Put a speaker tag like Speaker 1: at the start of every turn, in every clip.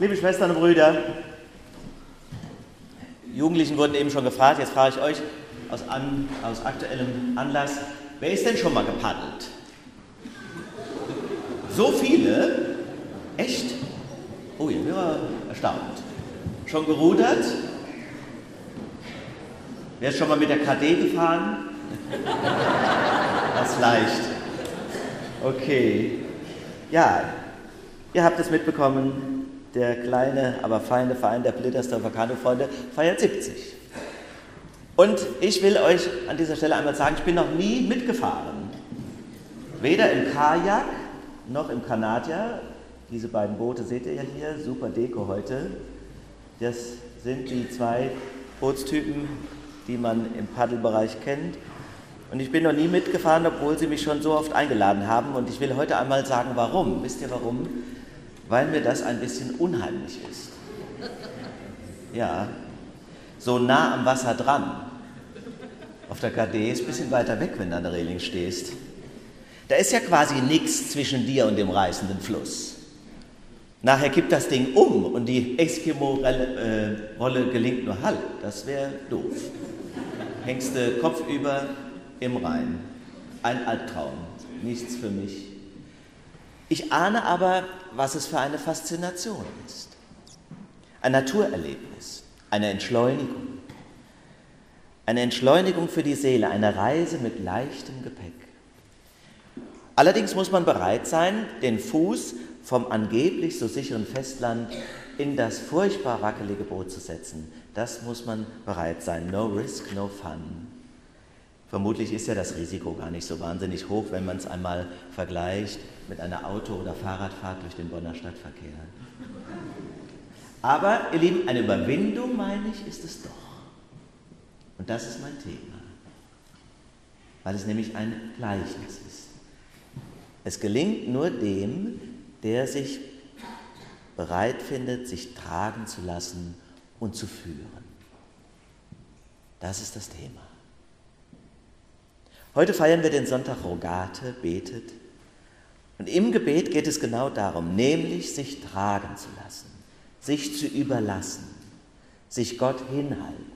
Speaker 1: Liebe Schwestern und Brüder, Jugendlichen wurden eben schon gefragt, jetzt frage ich euch aus, an, aus aktuellem Anlass, wer ist denn schon mal gepaddelt? So viele? Echt? Oh, ich bin erstaunt. Schon gerudert? Wer ist schon mal mit der KD gefahren? Das leicht. Okay. Ja, ihr habt es mitbekommen, der kleine, aber feine Verein der Blittersdorfer Kanufreunde feiert 70. Und ich will euch an dieser Stelle einmal sagen, ich bin noch nie mitgefahren. Weder im Kajak noch im Kanadier. Diese beiden Boote seht ihr ja hier, super Deko heute. Das sind die zwei Bootstypen, die man im Paddelbereich kennt. Und ich bin noch nie mitgefahren, obwohl sie mich schon so oft eingeladen haben. Und ich will heute einmal sagen, warum. Wisst ihr warum? Weil mir das ein bisschen unheimlich ist. Ja, so nah am Wasser dran. Auf der KD ist ein bisschen weiter weg, wenn du an der Reling stehst. Da ist ja quasi nichts zwischen dir und dem reißenden Fluss. Nachher kippt das Ding um und die Eskimo-Rolle gelingt nur halb. Das wäre doof. Hängst du kopfüber im Rhein. Ein Albtraum. Nichts für mich. Ich ahne aber, was es für eine Faszination ist. Ein Naturerlebnis, eine Entschleunigung. Eine Entschleunigung für die Seele, eine Reise mit leichtem Gepäck. Allerdings muss man bereit sein, den Fuß vom angeblich so sicheren Festland in das furchtbar wackelige Boot zu setzen. Das muss man bereit sein. No risk, no fun. Vermutlich ist ja das Risiko gar nicht so wahnsinnig hoch, wenn man es einmal vergleicht mit einer Auto- oder Fahrradfahrt durch den Bonner Stadtverkehr. Aber, ihr Lieben, eine Überwindung, meine ich, ist es doch. Und das ist mein Thema, weil es nämlich ein Gleichnis ist. Es gelingt nur dem, der sich bereit findet, sich tragen zu lassen und zu führen. Das ist das Thema. Heute feiern wir den Sonntag Rogate, betet. Und im Gebet geht es genau darum, nämlich sich tragen zu lassen, sich zu überlassen, sich Gott hinhalten.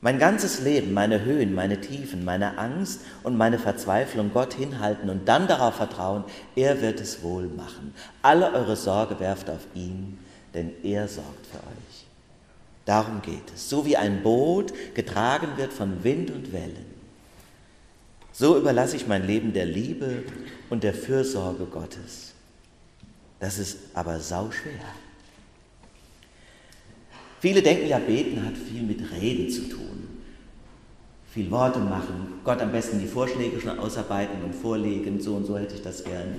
Speaker 1: Mein ganzes Leben, meine Höhen, meine Tiefen, meine Angst und meine Verzweiflung Gott hinhalten und dann darauf vertrauen, er wird es wohl machen. Alle eure Sorge werft auf ihn, denn er sorgt für euch. Darum geht es. So wie ein Boot getragen wird von Wind und Wellen, so überlasse ich mein Leben der Liebe und der Fürsorge Gottes. Das ist aber sauschwer. Viele denken ja, beten hat viel mit Reden zu tun. Viel Worte machen, Gott am besten die Vorschläge schon ausarbeiten und vorlegen, so und so hätte ich das gern.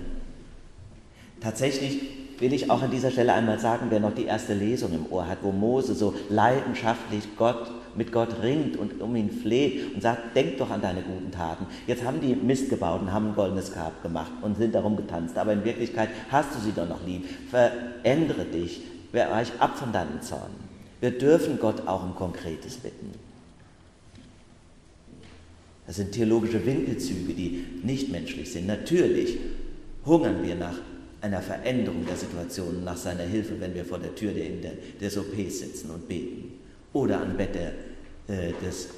Speaker 1: Tatsächlich will ich auch an dieser Stelle einmal sagen, wer noch die erste Lesung im Ohr hat, wo Mose so leidenschaftlich Gott, mit Gott ringt und um ihn fleht und sagt, denk doch an deine guten Taten. Jetzt haben die Mist gebaut und haben ein goldenes Grab gemacht und sind darum getanzt, aber in Wirklichkeit hast du sie doch noch lieb. Verändere dich, weich ab von deinem Zorn. Wir dürfen Gott auch um Konkretes bitten. Das sind theologische Winkelzüge, die nicht menschlich sind. Natürlich hungern wir nach einer Veränderung der Situation, nach seiner Hilfe, wenn wir vor der Tür der, der, des OPs sitzen und beten oder am Bett der, äh, des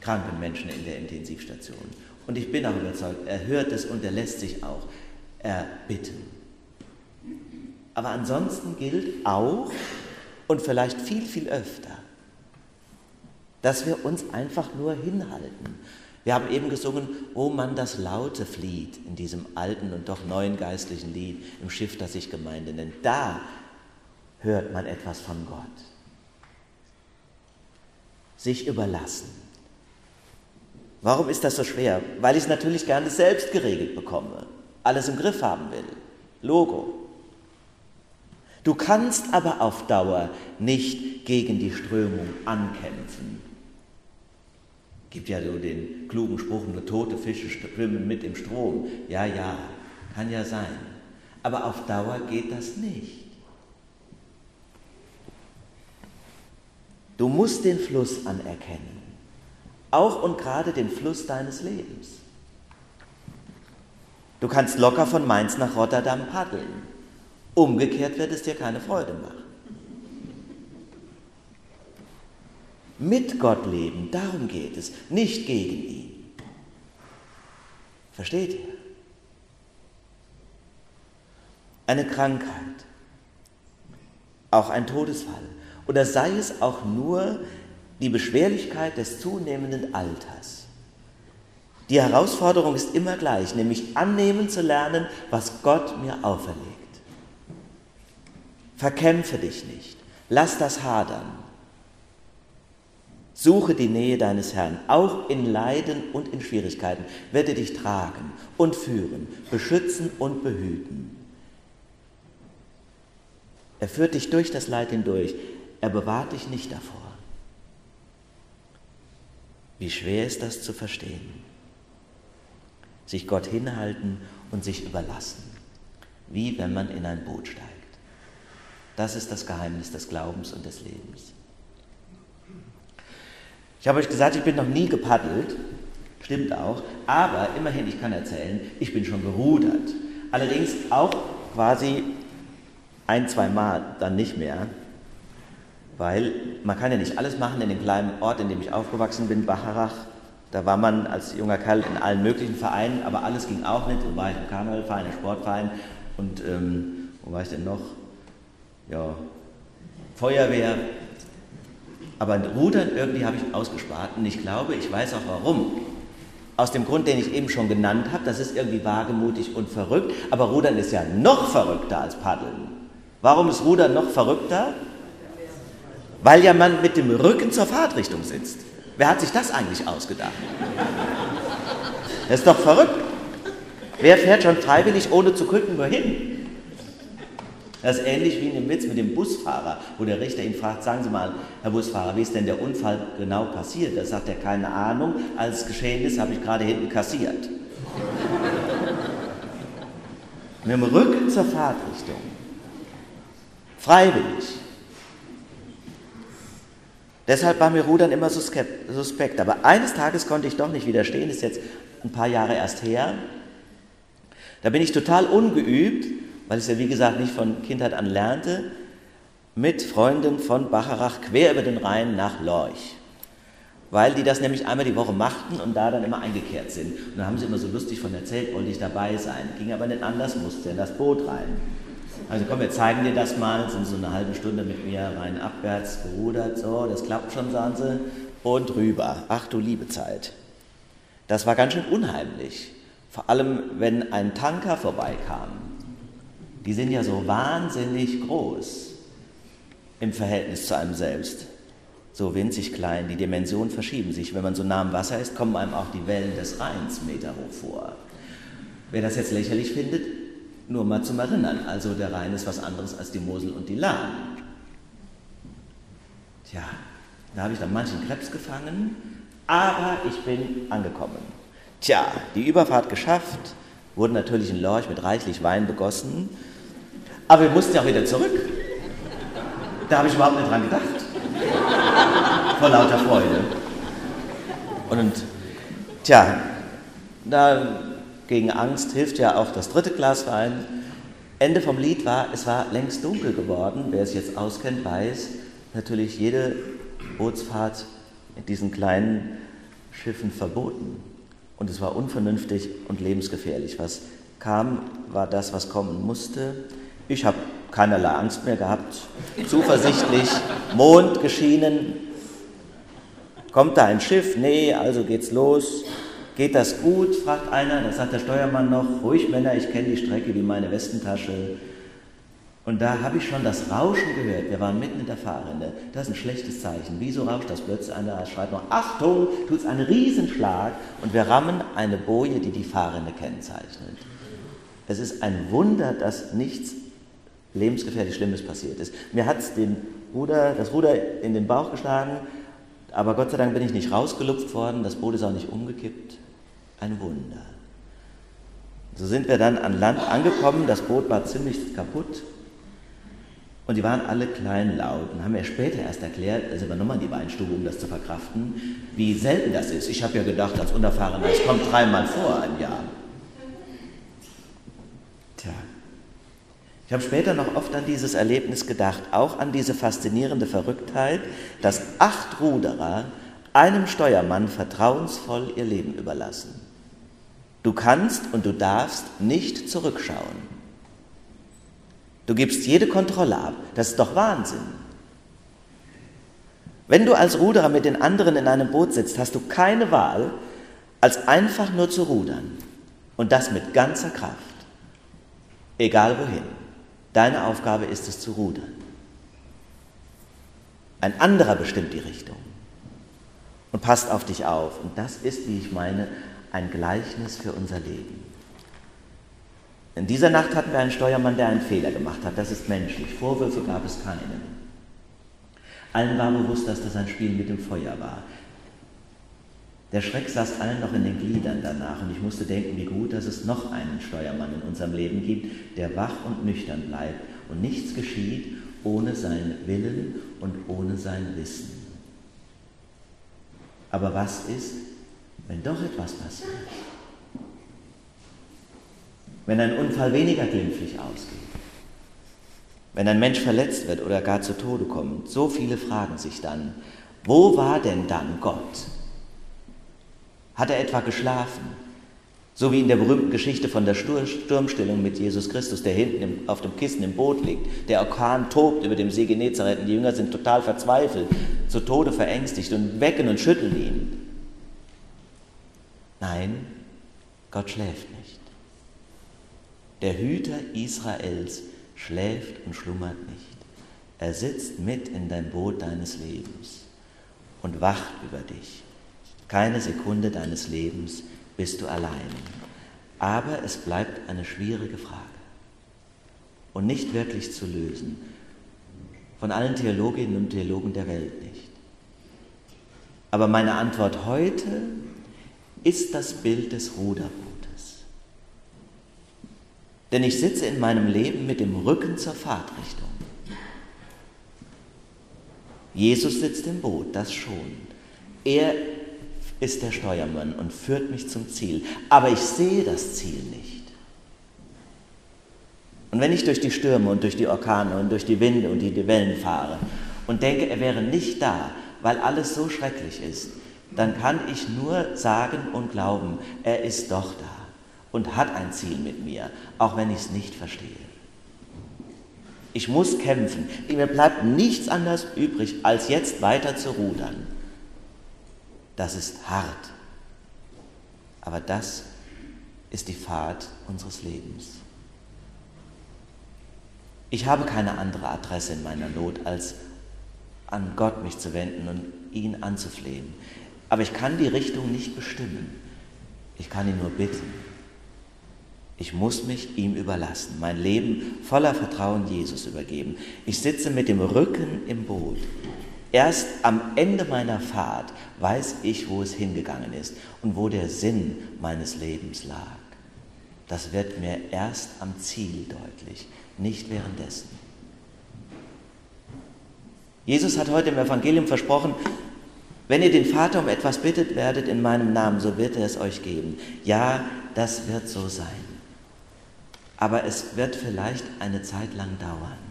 Speaker 1: kranken Menschen in der Intensivstation. Und ich bin auch überzeugt, er hört es und er lässt sich auch erbitten. Aber ansonsten gilt auch und vielleicht viel, viel öfter, dass wir uns einfach nur hinhalten wir haben eben gesungen, O Mann, das Laute flieht in diesem alten und doch neuen geistlichen Lied im Schiff, das sich Gemeinde nennt. Da hört man etwas von Gott. Sich überlassen. Warum ist das so schwer? Weil ich es natürlich gerne selbst geregelt bekomme, alles im Griff haben will. Logo. Du kannst aber auf Dauer nicht gegen die Strömung ankämpfen Gibt ja so den klugen Spruch, nur tote Fische schwimmen mit im Strom. Ja, ja, kann ja sein. Aber auf Dauer geht das nicht. Du musst den Fluss anerkennen. Auch und gerade den Fluss deines Lebens. Du kannst locker von Mainz nach Rotterdam paddeln. Umgekehrt wird es dir keine Freude machen. Mit Gott leben, darum geht es, nicht gegen ihn. Versteht ihr? Eine Krankheit, auch ein Todesfall oder sei es auch nur die Beschwerlichkeit des zunehmenden Alters. Die Herausforderung ist immer gleich, nämlich annehmen zu lernen, was Gott mir auferlegt. Verkämpfe dich nicht, lass das hadern. Suche die Nähe deines Herrn, auch in Leiden und in Schwierigkeiten wird er dich tragen und führen, beschützen und behüten. Er führt dich durch das Leid hindurch, er bewahrt dich nicht davor. Wie schwer ist das zu verstehen? Sich Gott hinhalten und sich überlassen, wie wenn man in ein Boot steigt. Das ist das Geheimnis des Glaubens und des Lebens. Ich habe euch gesagt, ich bin noch nie gepaddelt, stimmt auch, aber immerhin, ich kann erzählen, ich bin schon gerudert. Allerdings auch quasi ein, zwei Mal dann nicht mehr, weil man kann ja nicht alles machen in dem kleinen Ort, in dem ich aufgewachsen bin, Bacharach. Da war man als junger Kerl in allen möglichen Vereinen, aber alles ging auch nicht. So war ich im Karnevalverein, im Sportverein und ähm, wo war ich denn noch? Ja, Feuerwehr, aber Rudern irgendwie habe ich ausgespart und ich glaube, ich weiß auch warum. Aus dem Grund, den ich eben schon genannt habe, das ist irgendwie wagemutig und verrückt, aber Rudern ist ja noch verrückter als Paddeln. Warum ist Rudern noch verrückter? Weil ja man mit dem Rücken zur Fahrtrichtung sitzt. Wer hat sich das eigentlich ausgedacht? Das ist doch verrückt. Wer fährt schon freiwillig, ohne zu gucken, wohin? Das ist ähnlich wie in dem Witz mit dem Busfahrer, wo der Richter ihn fragt, sagen Sie mal, Herr Busfahrer, wie ist denn der Unfall genau passiert? Da sagt er, keine Ahnung, als es geschehen ist, habe ich gerade hinten kassiert. mit dem Rücken zur Fahrtrichtung. Freiwillig. Deshalb war mir Rudern immer suspekt. Aber eines Tages konnte ich doch nicht widerstehen, ist jetzt ein paar Jahre erst her. Da bin ich total ungeübt weil ich es ja wie gesagt nicht von Kindheit an lernte, mit Freunden von Bacharach quer über den Rhein nach Lorch. Weil die das nämlich einmal die Woche machten und da dann immer eingekehrt sind. Und da haben sie immer so lustig von erzählt, wollte ich dabei sein. Ging aber nicht anders, musste in das Boot rein. Also komm, wir zeigen dir das mal, sind so eine halbe Stunde mit mir rein abwärts gerudert, so, das klappt schon, sagen sie, und rüber. Ach du liebe Zeit. Das war ganz schön unheimlich. Vor allem, wenn ein Tanker vorbeikam die sind ja so wahnsinnig groß im Verhältnis zu einem selbst. So winzig klein, die Dimensionen verschieben sich. Wenn man so nah am Wasser ist, kommen einem auch die Wellen des Rheins Meter hoch vor. Wer das jetzt lächerlich findet, nur mal zum Erinnern. Also der Rhein ist was anderes als die Mosel und die Lahn. Tja, da habe ich dann manchen Krebs gefangen, aber ich bin angekommen. Tja, die Überfahrt geschafft, wurde natürlich in Lorch mit reichlich Wein begossen aber wir mussten ja wieder zurück. Da habe ich überhaupt nicht dran gedacht. Vor lauter Freude. Und tja, da gegen Angst hilft ja auch das dritte Glas Wein. Ende vom Lied war, es war längst dunkel geworden. Wer es jetzt auskennt, weiß natürlich jede Bootsfahrt mit diesen kleinen Schiffen verboten. Und es war unvernünftig und lebensgefährlich. Was kam, war das, was kommen musste. Ich habe keinerlei Angst mehr gehabt, zuversichtlich, Mond geschienen. Kommt da ein Schiff? Nee, also geht's los. Geht das gut? fragt einer. Da sagt der Steuermann noch, ruhig Männer, ich kenne die Strecke wie meine Westentasche. Und da habe ich schon das Rauschen gehört. Wir waren mitten in der Fahrrinne. Das ist ein schlechtes Zeichen. Wieso rauscht das plötzlich? Einer schreit noch, Achtung, tut es einen Riesenschlag und wir rammen eine Boje, die die Fahrrinne kennzeichnet. Es ist ein Wunder, dass nichts lebensgefährlich Schlimmes passiert ist. Mir hat Ruder, das Ruder in den Bauch geschlagen, aber Gott sei Dank bin ich nicht rausgelupft worden, das Boot ist auch nicht umgekippt. Ein Wunder. So sind wir dann an Land angekommen, das Boot war ziemlich kaputt und die waren alle kleinlaut und haben mir später erst erklärt, also wir nochmal in die Weinstube, um das zu verkraften, wie selten das ist. Ich habe ja gedacht, als Unerfahrener, es kommt dreimal vor im Jahr. Ich habe später noch oft an dieses Erlebnis gedacht, auch an diese faszinierende Verrücktheit, dass acht Ruderer einem Steuermann vertrauensvoll ihr Leben überlassen. Du kannst und du darfst nicht zurückschauen. Du gibst jede Kontrolle ab. Das ist doch Wahnsinn. Wenn du als Ruderer mit den anderen in einem Boot sitzt, hast du keine Wahl, als einfach nur zu rudern. Und das mit ganzer Kraft. Egal wohin. Deine Aufgabe ist es zu rudern. Ein anderer bestimmt die Richtung und passt auf dich auf. Und das ist, wie ich meine, ein Gleichnis für unser Leben. In dieser Nacht hatten wir einen Steuermann, der einen Fehler gemacht hat. Das ist menschlich. Vorwürfe gab es keinen. Allen war bewusst, dass das ein Spiel mit dem Feuer war. Der Schreck saß allen noch in den Gliedern danach und ich musste denken, wie gut, dass es noch einen Steuermann in unserem Leben gibt, der wach und nüchtern bleibt und nichts geschieht ohne seinen Willen und ohne sein Wissen. Aber was ist, wenn doch etwas passiert? Wenn ein Unfall weniger glimpflich ausgeht? Wenn ein Mensch verletzt wird oder gar zu Tode kommt? So viele fragen sich dann, wo war denn dann Gott? Hat er etwa geschlafen? So wie in der berühmten Geschichte von der Sturmstellung mit Jesus Christus, der hinten auf dem Kissen im Boot liegt. Der Orkan tobt über dem See Genezareth und die Jünger sind total verzweifelt, zu Tode verängstigt und wecken und schütteln ihn. Nein, Gott schläft nicht. Der Hüter Israels schläft und schlummert nicht. Er sitzt mit in dein Boot deines Lebens und wacht über dich. Keine Sekunde deines Lebens bist du allein. Aber es bleibt eine schwierige Frage und nicht wirklich zu lösen. Von allen Theologinnen und Theologen der Welt nicht. Aber meine Antwort heute ist das Bild des Ruderbootes. Denn ich sitze in meinem Leben mit dem Rücken zur Fahrtrichtung. Jesus sitzt im Boot, das schon. Er ist der Steuermann und führt mich zum Ziel. Aber ich sehe das Ziel nicht. Und wenn ich durch die Stürme und durch die Orkane und durch die Winde und die Wellen fahre und denke, er wäre nicht da, weil alles so schrecklich ist, dann kann ich nur sagen und glauben, er ist doch da und hat ein Ziel mit mir, auch wenn ich es nicht verstehe. Ich muss kämpfen. Mir bleibt nichts anderes übrig, als jetzt weiter zu rudern. Das ist hart. Aber das ist die Fahrt unseres Lebens. Ich habe keine andere Adresse in meiner Not, als an Gott mich zu wenden und ihn anzuflehen. Aber ich kann die Richtung nicht bestimmen. Ich kann ihn nur bitten. Ich muss mich ihm überlassen, mein Leben voller Vertrauen Jesus übergeben. Ich sitze mit dem Rücken im Boot. Erst am Ende meiner Fahrt weiß ich, wo es hingegangen ist und wo der Sinn meines Lebens lag. Das wird mir erst am Ziel deutlich, nicht währenddessen. Jesus hat heute im Evangelium versprochen, wenn ihr den Vater um etwas bittet werdet in meinem Namen, so wird er es euch geben. Ja, das wird so sein. Aber es wird vielleicht eine Zeit lang dauern.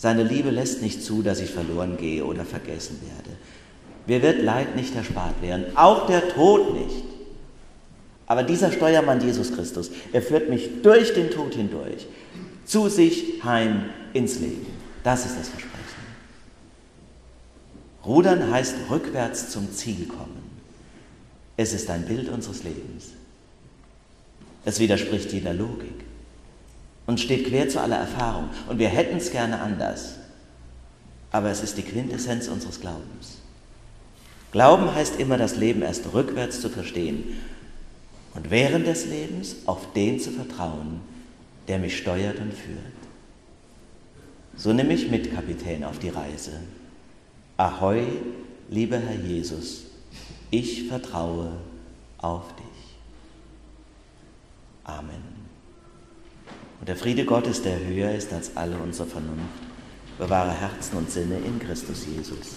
Speaker 1: Seine Liebe lässt nicht zu, dass ich verloren gehe oder vergessen werde. Mir wird Leid nicht erspart werden, auch der Tod nicht. Aber dieser Steuermann Jesus Christus, er führt mich durch den Tod hindurch, zu sich heim ins Leben. Das ist das Versprechen. Rudern heißt rückwärts zum Ziel kommen. Es ist ein Bild unseres Lebens. Es widerspricht jeder Logik und steht quer zu aller Erfahrung. Und wir hätten es gerne anders. Aber es ist die Quintessenz unseres Glaubens. Glauben heißt immer, das Leben erst rückwärts zu verstehen und während des Lebens auf den zu vertrauen, der mich steuert und führt. So nimm mich mit, Kapitän, auf die Reise. Ahoi, lieber Herr Jesus, ich vertraue auf dich. Amen. Und der Friede Gottes, der höher ist als alle unsere Vernunft, bewahre Herzen und Sinne in Christus Jesus.